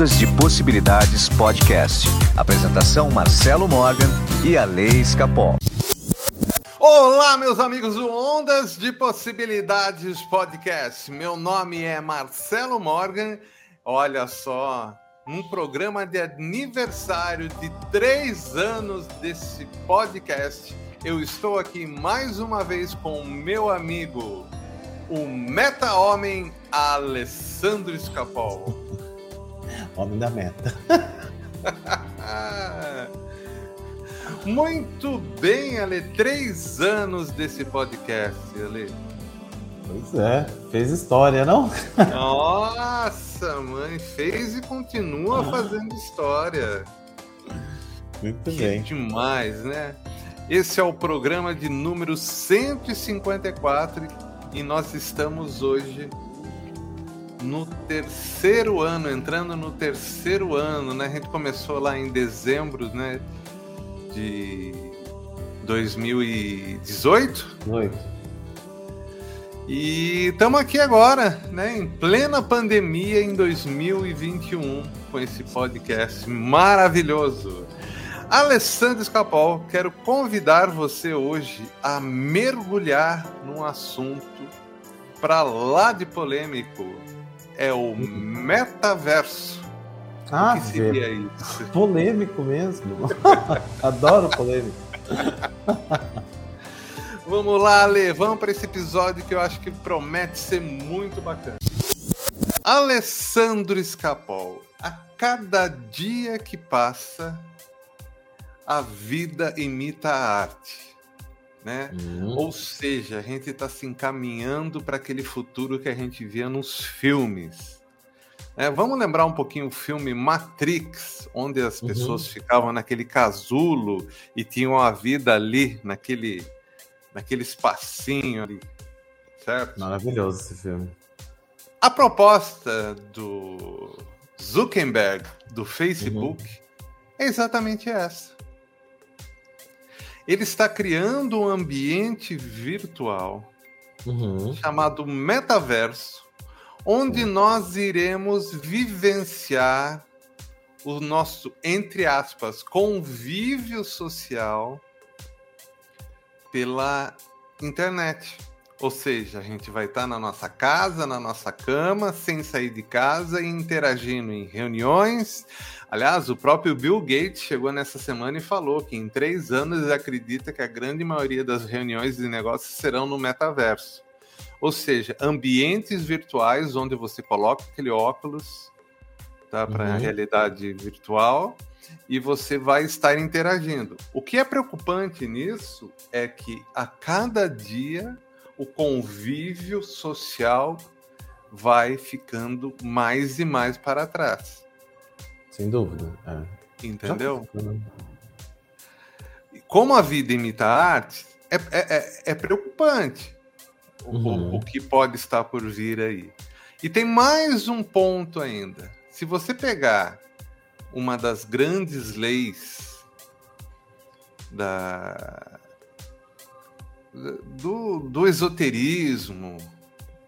Ondas de Possibilidades Podcast. Apresentação Marcelo Morgan e a Lei Escapol. Olá, meus amigos do Ondas de Possibilidades Podcast. Meu nome é Marcelo Morgan. Olha só, um programa de aniversário de três anos desse podcast. Eu estou aqui mais uma vez com meu amigo, o meta-homem Alessandro Escapol. Homem da meta. Muito bem, Ale. Três anos desse podcast, Ale. Pois é, fez história, não? Nossa, mãe, fez e continua fazendo história. Muito que bem. demais, né? Esse é o programa de número 154 e nós estamos hoje no terceiro ano, entrando no terceiro ano, né? A gente começou lá em dezembro, né? De 2018. Oito. E estamos aqui agora, né? Em plena pandemia em 2021, com esse podcast maravilhoso. Alessandro Escapol, quero convidar você hoje a mergulhar num assunto para lá de polêmico. É o metaverso. Ah, o que seria isso? polêmico mesmo. Adoro polêmico. Vamos lá, Ale, vamos para esse episódio que eu acho que promete ser muito bacana. Alessandro Escapol, a cada dia que passa, a vida imita a arte, né? Hum, Ou seja, a gente está se encaminhando para aquele futuro que a gente via nos filmes. É, vamos lembrar um pouquinho o filme Matrix, onde as Uhum. pessoas ficavam naquele casulo e tinham a vida ali, naquele, naquele espacinho ali, certo? Maravilhoso esse filme. A proposta do Zuckerberg, do Facebook, é exatamente essa. Ele está criando um ambiente virtual Uhum. chamado metaverso, onde nós iremos vivenciar o nosso, entre aspas, convívio social pela internet. Ou seja, a gente vai estar na nossa casa, na nossa cama, sem sair de casa e interagindo em reuniões. Aliás, o próprio Bill Gates chegou nessa semana e falou que em três anos ele acredita que a grande maioria das reuniões de negócios serão no metaverso. Ou seja, ambientes virtuais onde você coloca aquele óculos tá, para a Uhum. realidade virtual e você vai estar interagindo. O que é preocupante nisso é que a cada dia o convívio social vai ficando mais e mais para trás. Sem dúvida. É. Entendeu? Como a vida imita a arte, é, é, é- é preocupante Uhum. o, o que pode estar por vir aí. E tem mais um ponto ainda. Se você pegar uma das grandes leis da, do, do esoterismo,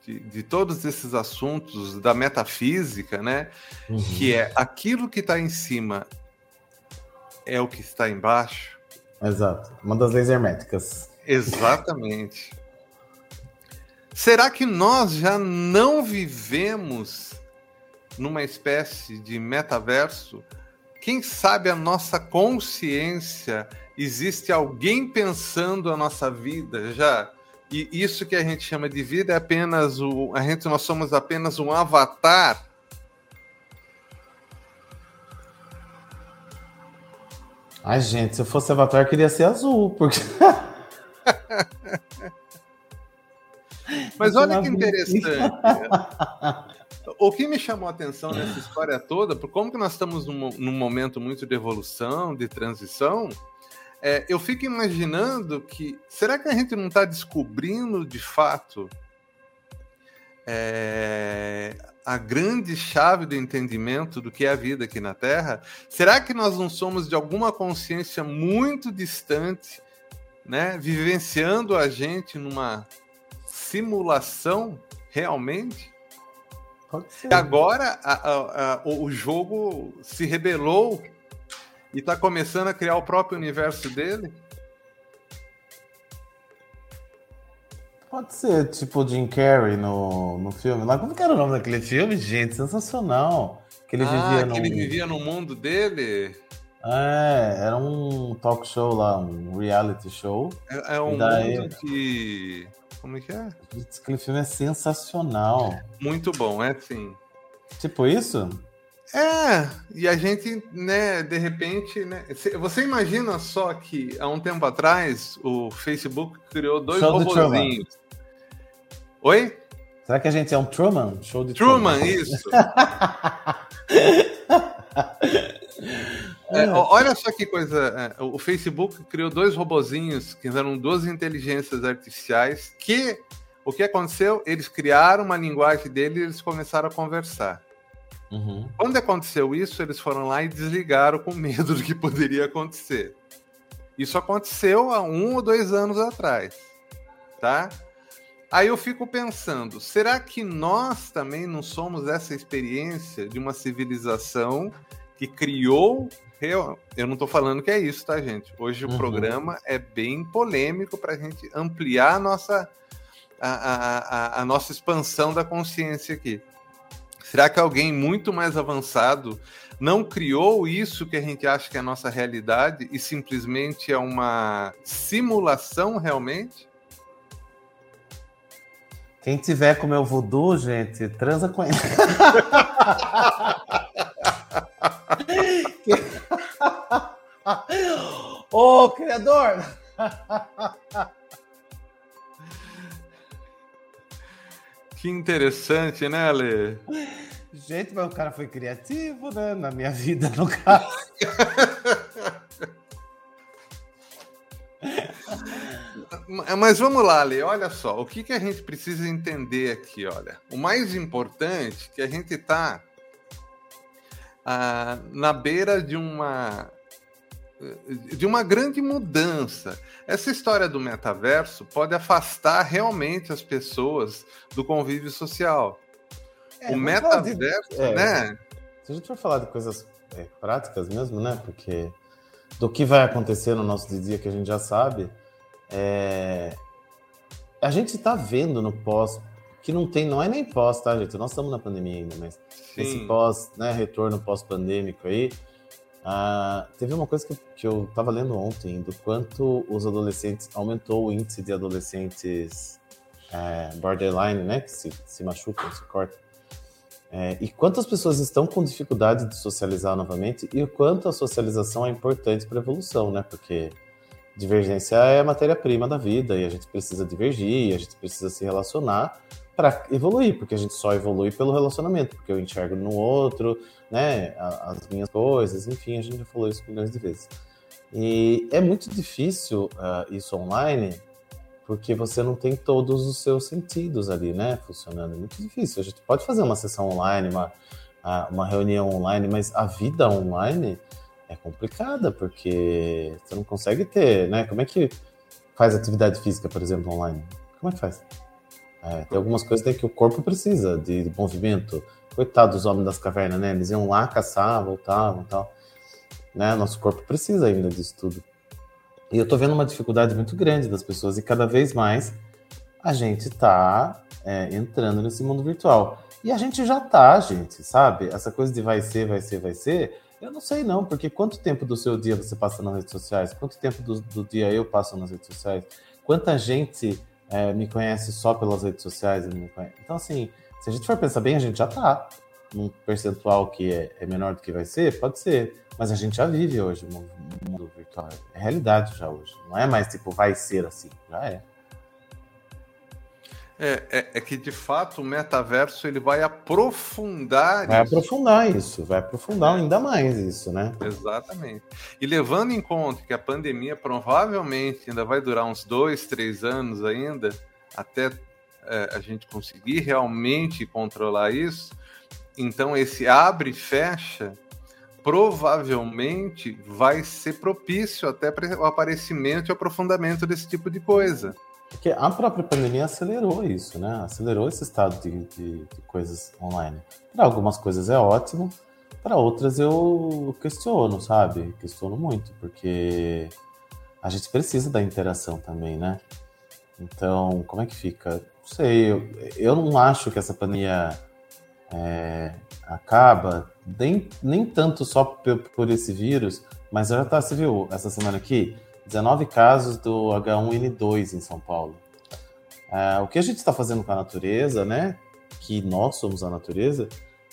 de, de todos esses assuntos da metafísica, né? Uhum. Que é aquilo que está em cima é o que está embaixo. Exato. Uma das leis herméticas. Exatamente. Será que nós já não vivemos numa espécie de metaverso? Quem sabe a nossa consciência existe alguém pensando a nossa vida já? E isso que a gente chama de vida é apenas o a gente nós somos apenas um avatar Ai, gente, se eu fosse Avatar, eu queria ser azul, porque. Mas olha que interessante. O que me chamou a atenção nessa história toda, por como que nós estamos num, num momento muito de evolução, de transição, é, eu fico imaginando que será que a gente não está descobrindo de fato é, a grande chave do entendimento do que é a vida aqui na Terra? Será que nós não somos de alguma consciência muito distante, né, vivenciando a gente numa simulação realmente? E agora a, a, a, o jogo se rebelou e está começando a criar o próprio universo dele. Pode ser tipo Jim Carrey no, no filme. Lá, como que era o nome daquele filme, gente? Sensacional. Que ele, ah, vivia, que ele vivia no mundo dele? É, era um talk show lá, um reality show. É, é um daí... mundo que. Como é que é? Aquele filme é sensacional. Muito bom, é sim. Tipo isso? É, e a gente, né, de repente, né, você imagina só que há um tempo atrás o Facebook criou dois Show robozinhos. Oi? Será que a gente é um Truman? Show de Truman, Truman. isso. É, olha só que coisa. É, o Facebook criou dois robozinhos que eram duas inteligências artificiais que o que aconteceu? Eles criaram uma linguagem dele e eles começaram a conversar. Uhum. Quando aconteceu isso, eles foram lá e desligaram com medo do que poderia acontecer. Isso aconteceu há um ou dois anos atrás, tá? Aí eu fico pensando, será que nós também não somos essa experiência de uma civilização que criou eu, eu não estou falando que é isso, tá, gente? Hoje uhum. o programa é bem polêmico para a gente ampliar a nossa, a, a, a, a nossa expansão da consciência aqui. Será que alguém muito mais avançado não criou isso que a gente acha que é a nossa realidade e simplesmente é uma simulação realmente? Quem tiver com meu voodoo, gente, transa com ele. Ô, criador! Que interessante, né, Ale? Gente, mas o cara foi criativo, né? Na minha vida, no caso. Mas vamos lá, Ale. Olha só, o que, que a gente precisa entender aqui, olha. O mais importante é que a gente está ah, na beira de uma de uma grande mudança. Essa história do metaverso pode afastar realmente as pessoas do convívio social. É, o metaverso, de, é, né? Se a gente for falar de coisas é, práticas mesmo, né? Porque do que vai acontecer no nosso dia que a gente já sabe, é, a gente está vendo no pós que não tem, não é nem pós, tá, gente? Nós estamos na pandemia ainda, mas Sim. esse pós, né, retorno pós-pandêmico aí, ah, teve uma coisa que, que eu estava lendo ontem, do quanto os adolescentes, aumentou o índice de adolescentes é, borderline, né, que se, se machucam, se cortam. É, e quantas pessoas estão com dificuldade de socializar novamente e o quanto a socialização é importante para a evolução, né? Porque divergência é a matéria-prima da vida e a gente precisa divergir, a gente precisa se relacionar para evoluir, porque a gente só evolui pelo relacionamento, porque eu enxergo no outro, né, as minhas coisas, enfim, a gente já falou isso milhões de vezes. E é muito difícil uh, isso online, porque você não tem todos os seus sentidos ali, né, funcionando. É muito difícil. A gente pode fazer uma sessão online, uma, uma reunião online, mas a vida online é complicada, porque você não consegue ter, né? Como é que faz atividade física, por exemplo, online? Como é que faz? É, tem algumas coisas que o corpo precisa de, de movimento. Coitado dos homens das cavernas, né? Eles iam lá caçar, voltavam e tal. Né? Nosso corpo precisa ainda disso tudo. E eu tô vendo uma dificuldade muito grande das pessoas e cada vez mais a gente tá é, entrando nesse mundo virtual. E a gente já tá, gente, sabe? Essa coisa de vai ser, vai ser, vai ser. Eu não sei não, porque quanto tempo do seu dia você passa nas redes sociais? Quanto tempo do, do dia eu passo nas redes sociais? Quanta gente é, me conhece só pelas redes sociais. Então, assim, se a gente for pensar bem, a gente já está num percentual que é, é, menor do que vai ser, pode ser. Mas a gente já vive hoje no mundo virtual. É realidade já hoje. Não é mais tipo, vai ser assim. Já é. É, é, é, que de fato o metaverso ele vai aprofundar vai isso. aprofundar isso, vai aprofundar ainda mais isso, né? Exatamente. E levando em conta que a pandemia provavelmente ainda vai durar uns dois, três anos ainda, até é, a gente conseguir realmente controlar isso, então esse abre e fecha provavelmente vai ser propício até para o aparecimento e aprofundamento desse tipo de coisa. Porque a própria pandemia acelerou isso, né? Acelerou esse estado de, de, de coisas online. Para algumas coisas é ótimo, para outras eu questiono, sabe? Questiono muito, porque a gente precisa da interação também, né? Então, como é que fica? Não sei, eu, eu não acho que essa pandemia é, acaba, nem, nem tanto só por, por esse vírus, mas já tá, você viu, essa semana aqui, 19 casos do H1N2 em São Paulo. É, o que a gente está fazendo com a natureza, né? Que nós somos a natureza,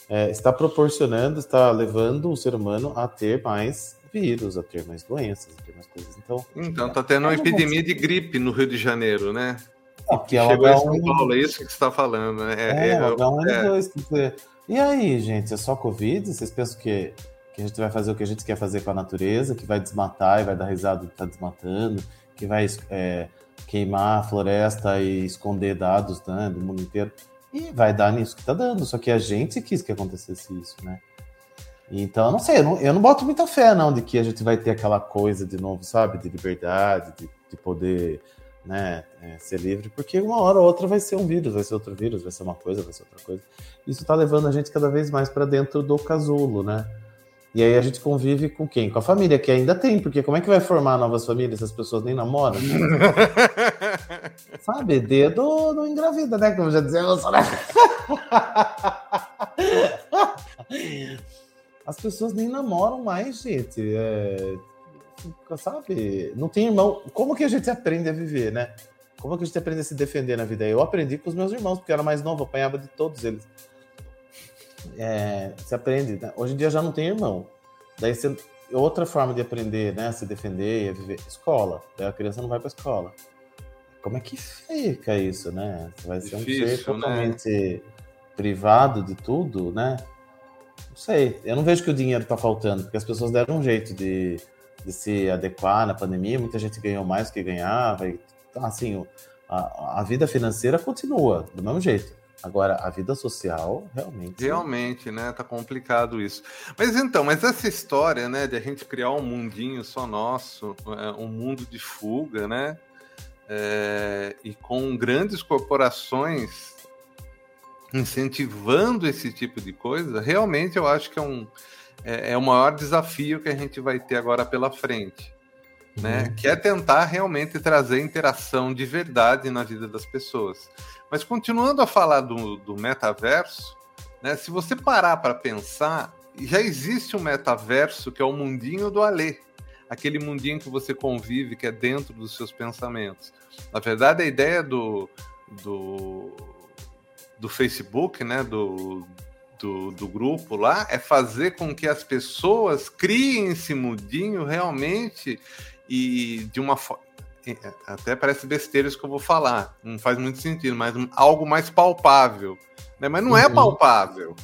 é, está proporcionando, está levando o ser humano a ter mais vírus, a ter mais doenças, a ter mais coisas. Então, então tá tendo uma epidemia de gripe no Rio de Janeiro, né? Que é Chegou H1... São Paulo, é isso que você está falando, né? É, é, é H1N2, é. E aí, gente, é só Covid? Vocês pensam que, que a gente vai fazer o que a gente quer fazer com a natureza, que vai desmatar e vai dar risada de estar tá desmatando, que vai é, queimar a floresta e esconder dados né, do mundo inteiro? E vai dar nisso que tá dando, só que a gente quis que acontecesse isso, né? Então, eu não sei, eu não, eu não boto muita fé, não, de que a gente vai ter aquela coisa de novo, sabe? De liberdade, de, de poder né, é, ser livre, porque uma hora ou outra vai ser um vírus, vai ser outro vírus, vai ser uma coisa, vai ser outra coisa. Isso tá levando a gente cada vez mais para dentro do casulo, né? E aí a gente convive com quem? Com a família, que ainda tem, porque como é que vai formar novas famílias se as pessoas nem namoram? Sabe, dedo não engravida, né? Como já dizia? As pessoas nem namoram mais, gente. É... Sabe? Não tem irmão. Como que a gente aprende a viver, né? Como que a gente aprende a se defender na vida? Eu aprendi com os meus irmãos, porque eu era mais novo, apanhava de todos eles. É, você aprende. Né? Hoje em dia já não tem irmão. Daí você, outra forma de aprender, né, se defender e viver, escola. Daí a criança não vai para escola. Como é que fica isso, né? Você vai ser Difícil, um ser né? totalmente né? privado de tudo, né? Não sei. Eu não vejo que o dinheiro está faltando, porque as pessoas deram um jeito de, de se adequar na pandemia. Muita gente ganhou mais do que ganhava. E, assim, a, a vida financeira continua do mesmo jeito. Agora, a vida social, realmente. Realmente, né? Tá complicado isso. Mas então, mas essa história, né, de a gente criar um mundinho só nosso, é, um mundo de fuga, né? É, e com grandes corporações incentivando esse tipo de coisa, realmente eu acho que é, um, é, é o maior desafio que a gente vai ter agora pela frente. Né, uhum. que é tentar realmente trazer interação de verdade na vida das pessoas. Mas continuando a falar do, do metaverso, né, se você parar para pensar, já existe um metaverso que é o mundinho do Alê. Aquele mundinho que você convive, que é dentro dos seus pensamentos. Na verdade, a ideia do, do, do Facebook, né, do, do, do, grupo lá, é fazer com que as pessoas criem esse mundinho realmente e de uma forma é, até parece besteira isso que eu vou falar, não faz muito sentido, mas algo mais palpável. Né? Mas não é uhum. palpável.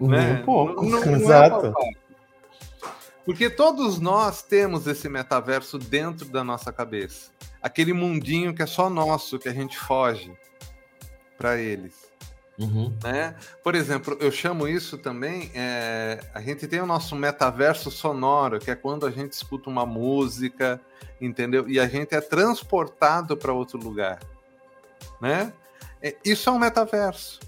Uhum, né? Um pouco, não, não, exato. É Porque todos nós temos esse metaverso dentro da nossa cabeça. Aquele mundinho que é só nosso, que a gente foge para eles. Uhum. Né? Por exemplo, eu chamo isso também. É, a gente tem o nosso metaverso sonoro, que é quando a gente escuta uma música, entendeu? E a gente é transportado para outro lugar, né? É, isso é um metaverso,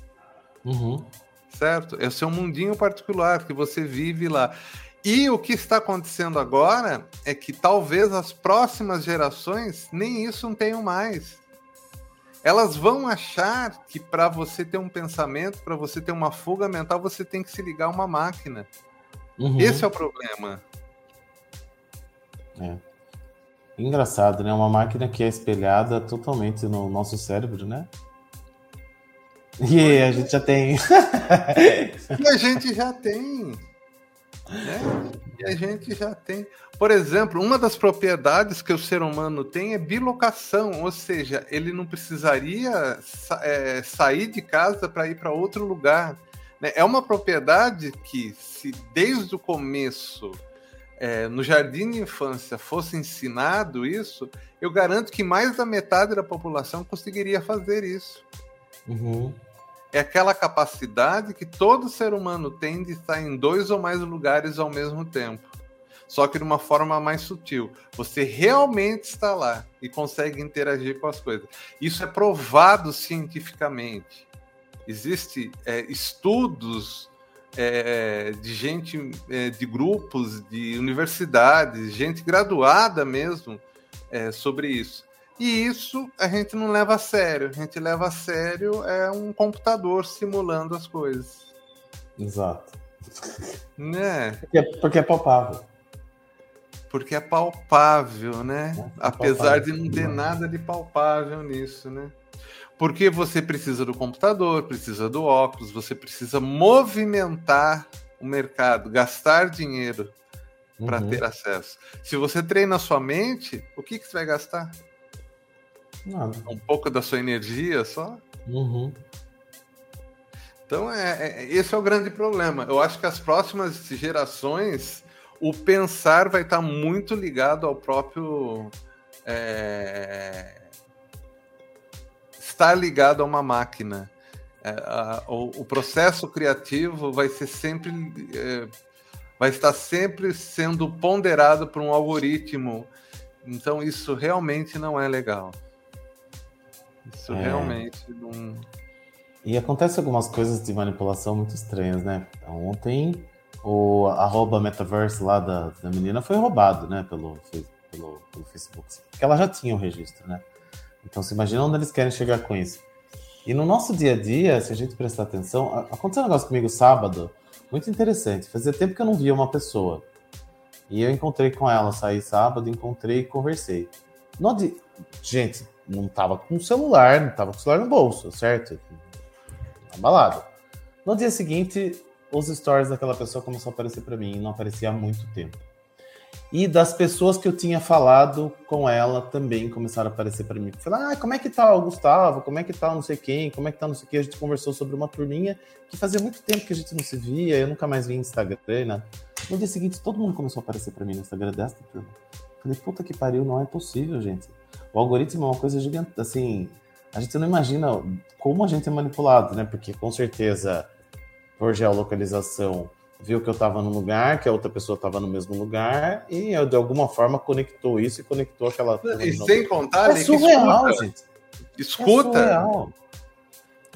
uhum. certo? É o seu mundinho particular que você vive lá. E o que está acontecendo agora é que talvez as próximas gerações nem isso não tenham mais elas vão achar que para você ter um pensamento, para você ter uma fuga mental, você tem que se ligar a uma máquina. Uhum. Esse é o problema. É. Engraçado, né? Uma máquina que é espelhada totalmente no nosso cérebro, né? E a gente já tem. e a gente já tem. Né? E a gente já tem. Por exemplo, uma das propriedades que o ser humano tem é bilocação, ou seja, ele não precisaria é, sair de casa para ir para outro lugar. Né? É uma propriedade que, se desde o começo, é, no jardim de infância, fosse ensinado isso, eu garanto que mais da metade da população conseguiria fazer isso. Uhum é aquela capacidade que todo ser humano tem de estar em dois ou mais lugares ao mesmo tempo. Só que de uma forma mais sutil. Você realmente está lá e consegue interagir com as coisas. Isso é provado cientificamente. Existem é, estudos é, de gente, é, de grupos, de universidades, gente graduada mesmo é, sobre isso. E isso a gente não leva a sério. A gente leva a sério é um computador simulando as coisas. Exato. Né? Porque, porque é palpável. Porque é palpável, né? É, é Apesar palpável. de não ter nada de palpável nisso, né? Porque você precisa do computador, precisa do óculos, você precisa movimentar o mercado, gastar dinheiro uhum. para ter acesso. Se você treina sua mente, o que, que você vai gastar? Nada. Um pouco da sua energia só? Uhum. Então, é, é, esse é o grande problema. Eu acho que as próximas gerações, o pensar vai estar muito ligado ao próprio. É, estar ligado a uma máquina. É, a, o, o, processo criativo vai ser sempre. É, vai estar sempre sendo ponderado por um algoritmo. Então, isso realmente não é legal. Isso é. realmente não. E acontece algumas coisas de manipulação muito estranhas, né? Ontem o arroba metaverse lá da, da menina foi roubado, né? Pelo, pelo, pelo Facebook. Porque ela já tinha o registro, né? Então você imagina onde eles querem chegar com isso. E no nosso dia a dia, se a gente prestar atenção, aconteceu um negócio comigo sábado, muito interessante. Fazia tempo que eu não via uma pessoa. E eu encontrei com ela, saí sábado, encontrei e conversei. No de... Gente, não tava com o celular, não tava com o celular no bolso, certo? Abalado. No dia seguinte, os stories daquela pessoa começaram a aparecer para mim não aparecia há muito tempo. E das pessoas que eu tinha falado com ela também começaram a aparecer para mim. Falar, ah, como é que tá o Gustavo? Como é que tá não sei quem? Como é que tá não sei quem? A gente conversou sobre uma turminha que fazia muito tempo que a gente não se via, eu nunca mais vi Instagram, né? No dia seguinte, todo mundo começou a aparecer para mim no Instagram dessa turma. Falei, puta que pariu, não é possível, gente. O algoritmo é uma coisa gigante, assim, a gente não imagina como a gente é manipulado, né? Porque com certeza, por geolocalização, viu que eu estava no lugar, que a outra pessoa estava no mesmo lugar, e eu, de alguma forma conectou isso e conectou aquela. E sem contar, é surreal, escuta. gente. Escuta. É surreal.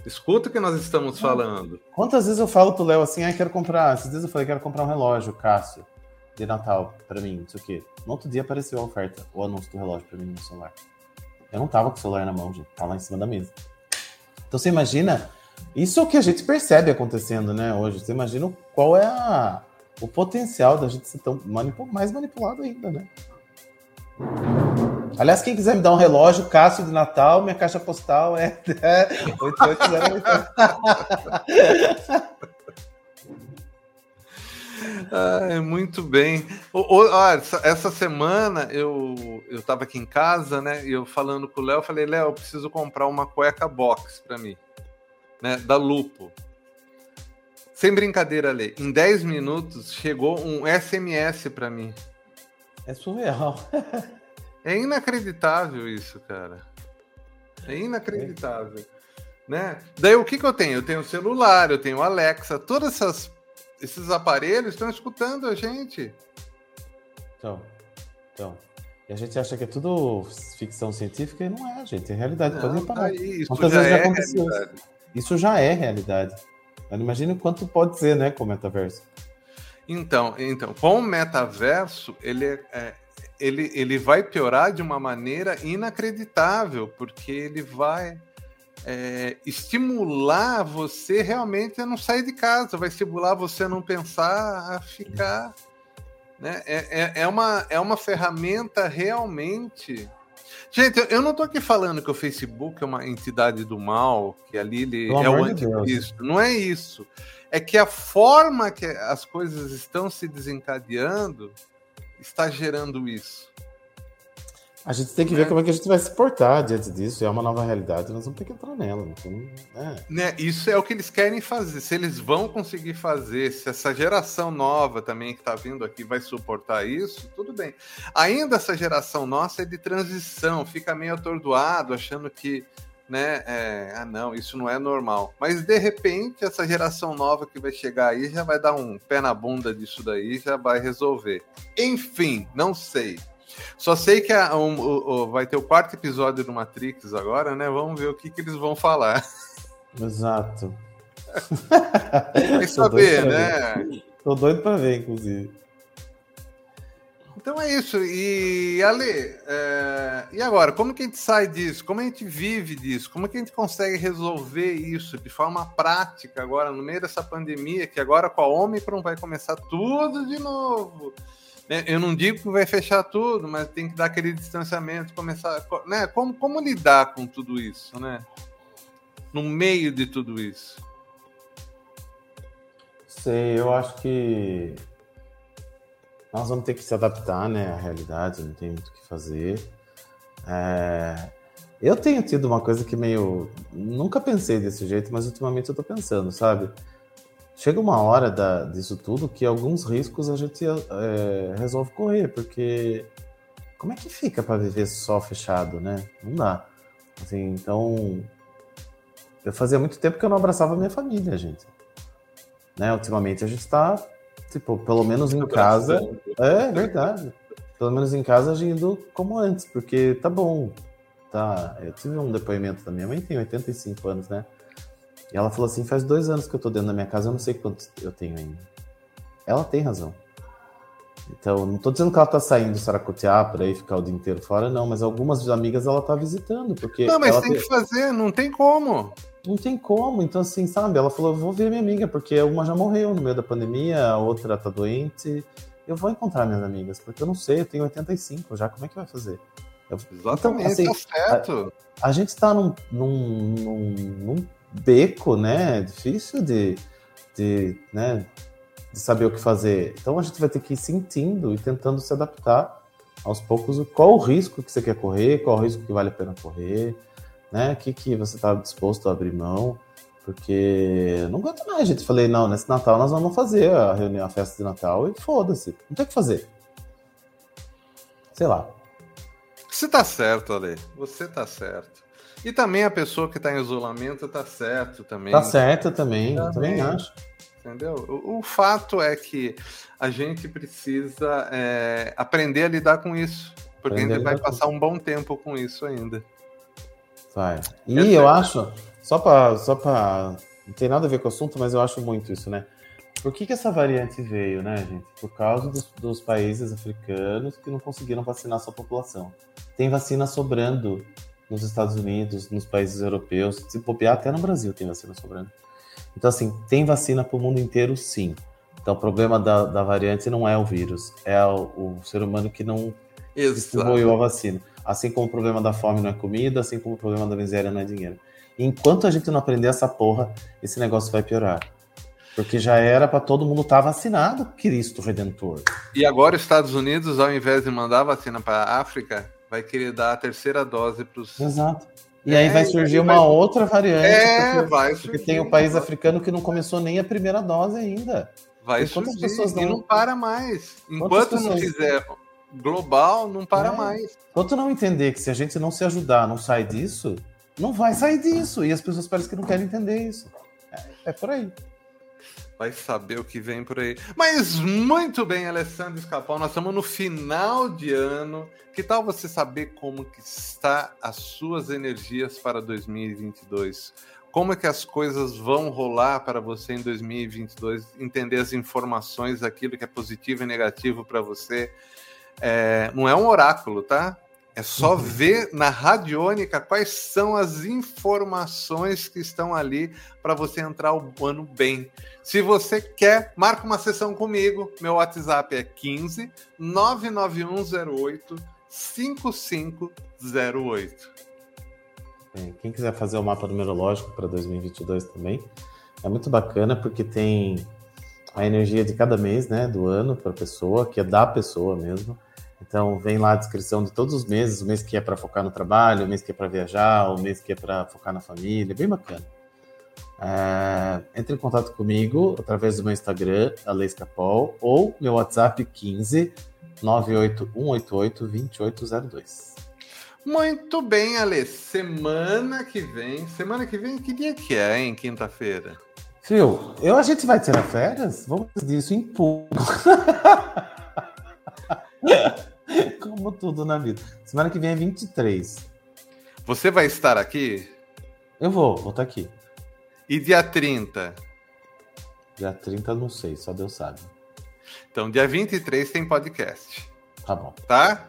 Escuta o que nós estamos falando. Quantas vezes eu falo pro Léo assim, ah, quero comprar. Esses dias eu falei, quero comprar um relógio, Cássio, de Natal, para mim, não sei o quê. No outro dia apareceu a oferta, o anúncio do relógio para mim no celular. Eu não tava com o celular na mão, gente, tava lá em cima da mesa. Então você imagina isso é o que a gente percebe acontecendo, né, hoje. Você imagina qual é a, o potencial da gente ser tão manipul mais manipulado ainda, né? Aliás, quem quiser me dar um relógio, Cássio de Natal, minha caixa postal é, é 8808. Ah, muito bem. O, o, ó, essa, essa, semana eu eu estava aqui em casa, né? E eu falando com o Léo, falei, Léo, eu preciso comprar uma cueca box para mim né, da Lupo. Sem brincadeira, Lê, em 10 minutos chegou um SMS para mim. É surreal. é inacreditável isso, cara. É inacreditável. Né? Daí o que, que eu tenho? Eu tenho o celular, eu tenho o Alexa, todos essas, esses aparelhos estão escutando a gente. Então, então. E a gente acha que é tudo ficção científica e não é, gente. É realidade. Não, Pode reparar. Tá Quantas vezes já é aconteceu realidade. Isso? Já é realidade. Imagina o quanto pode ser, né, com o metaverso. Então, então, com o metaverso, ele, é, é, ele, ele vai piorar de uma maneira inacreditável, porque ele vai é, estimular você realmente a não sair de casa, vai estimular você a não pensar, a ficar. Né? É, é, é, uma, é uma ferramenta realmente Gente, eu não tô aqui falando que o Facebook é uma entidade do mal, que ali ele é o anticristo. Não é isso. É que a forma que as coisas estão se desencadeando está gerando isso. A gente tem que ver né? como é que a gente vai se portar diante disso. É uma nova realidade, nós vamos ter que entrar nela. Então, é. Né? Isso é o que eles querem fazer. Se eles vão conseguir fazer, se essa geração nova também que está vindo aqui vai suportar isso, tudo bem. Ainda essa geração nossa é de transição, fica meio atordoado, achando que né? É, ah, não, isso não é normal. Mas de repente, essa geração nova que vai chegar aí já vai dar um pé na bunda disso daí, já vai resolver. Enfim, não sei. Só sei que a, um, um, vai ter o quarto episódio do Matrix agora, né? Vamos ver o que, que eles vão falar. Exato. Tem saber, né? Tô doido para ver, inclusive. Então é isso. E Ale, é... e agora? Como que a gente sai disso? Como a gente vive disso? Como que a gente consegue resolver isso de forma prática agora, no meio dessa pandemia, que agora com a Omicron vai começar tudo de novo? Né? Eu não digo que vai fechar tudo, mas tem que dar aquele distanciamento, começar. Né? Como, como lidar com tudo isso, né? No meio de tudo isso. Sei, eu acho que nós vamos ter que se adaptar né, à realidade, não tem muito o que fazer. É... Eu tenho tido uma coisa que meio. Nunca pensei desse jeito, mas ultimamente eu tô pensando, sabe? Chega uma hora da, disso tudo que alguns riscos a gente é, resolve correr, porque como é que fica para viver só fechado, né? Não dá. Assim, então, eu fazia muito tempo que eu não abraçava minha família, gente. Né? Ultimamente a gente está Tipo, pelo menos em casa. É verdade. Pelo menos em casa agindo como antes, porque tá bom. Tá. Eu tive um depoimento da minha mãe, tem 85 anos, né? E ela falou assim: faz dois anos que eu tô dentro da minha casa, eu não sei quanto eu tenho ainda. Ela tem razão. Então, não tô dizendo que ela tá saindo saracotear por aí, ficar o dia inteiro fora, não, mas algumas amigas ela tá visitando, porque. Não, mas tem que fazer, não tem como não tem como. Então, assim, sabe? Ela falou: vou ver minha amiga, porque uma já morreu no meio da pandemia, a outra tá doente. Eu vou encontrar minhas amigas, porque eu não sei, eu tenho 85 já, como é que vai fazer? Eu... Exatamente, então, assim, tá certo. A, a gente está num, num, num, num, beco, né? Difícil de, de, né, de saber o que fazer. Então a gente vai ter que ir sentindo e tentando se adaptar aos poucos. Qual o risco que você quer correr, qual o risco que vale a pena correr né? O que, que você está disposto a abrir mão? Porque não aguento mais, gente. Falei, não, nesse Natal nós vamos fazer a reunião, a festa de Natal e foda-se. Não tem o que fazer. Sei lá. Você tá certo, Ale. Você tá certo. E também a pessoa que tá em isolamento tá certo também. Tá certo também, também, também acho. Entendeu? O, o, fato é que a gente precisa é, aprender a lidar com isso. Porque aprender a gente vai passar um bom tempo com isso ainda. Vai. E eu acho, só para. Só pra, não tem nada a ver com o assunto, mas eu acho muito isso, né? Por que, que essa variante veio, né, gente? Por causa dos, dos países africanos que não conseguiram vacinar sua população. Tem vacina sobrando nos Estados Unidos, nos países europeus, se bobear até no Brasil tem vacina sobrando. Então, assim, tem vacina para o mundo inteiro, sim. Então, o problema da, da variante não é o vírus, é o, o ser humano que não distribuiu a vacina. Assim como o problema da fome não é comida, assim como o problema da miséria não é dinheiro. E enquanto a gente não aprender essa porra, esse negócio vai piorar. Porque já era para todo mundo estar tá vacinado, Cristo Redentor. E agora os Estados Unidos, ao invés de mandar vacina para a África, vai querer dar a terceira dose para os. Exato. E aí é, vai surgir uma vai... outra variante. É, porque, vai surgir. Porque tem o um país africano que não começou nem a primeira dose ainda. Vai surgir. Pessoas não... E não para mais. Enquanto pessoas... não fizer global, não para é. mais. Enquanto não entender que se a gente não se ajudar, não sai disso, não vai sair disso. E as pessoas parecem que não querem entender isso. É, é por aí. Vai saber o que vem por aí. Mas muito bem, Alessandro Escapão, nós estamos no final de ano. Que tal você saber como que está as suas energias para 2022? Como é que as coisas vão rolar para você em 2022? Entender as informações, aquilo que é positivo e negativo para você. É, não é um oráculo, tá? É só uhum. ver na radiônica quais são as informações que estão ali para você entrar o ano bem. Se você quer, marca uma sessão comigo. Meu WhatsApp é 15 99108 5508. Quem quiser fazer o mapa numerológico para 2022 também, é muito bacana porque tem a energia de cada mês, né, do ano para a pessoa, que é da pessoa mesmo. Então, vem lá a descrição de todos os meses, o mês que é para focar no trabalho, o mês que é para viajar, o mês que é para focar na família, bem bacana. É, entre em contato comigo através do meu Instagram, Aleiscapol, ou meu WhatsApp 15 98188 2802. Muito bem, Ale. Semana que vem. Semana que vem, que dia que é, hein? Quinta-feira. Fio, eu a gente vai tirar férias? Vamos dizer isso em público. Como tudo na vida. Semana que vem é 23. Você vai estar aqui? Eu vou, vou estar aqui. E dia 30? Dia 30 não sei, só Deus sabe. Então, dia 23 tem podcast. Tá bom. Tá?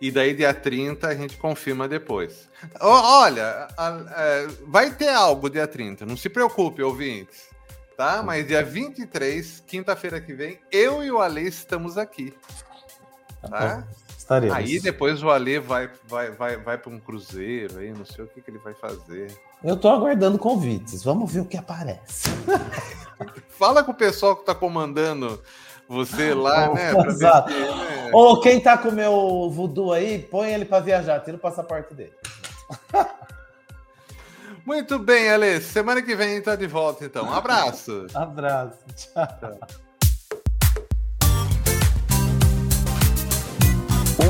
E daí, dia 30, a gente confirma depois. Olha, a, a, é, vai ter algo dia 30, não se preocupe, ouvintes. Tá? Mas dia 23, quinta-feira que vem, eu e o Ale estamos aqui. Tá? Estaremos. Aí depois o Ale vai, vai, vai, vai para um cruzeiro aí, não sei o que, que ele vai fazer. Eu tô aguardando convites, vamos ver o que aparece. Fala com o pessoal que tá comandando você lá, oh, né? Exato. né? Ou quem tá com o meu voodoo aí, põe ele para viajar, tira o passaporte dele. Muito bem, Ale. Semana que vem tá de volta, então. Um abraço. abraço. Tchau.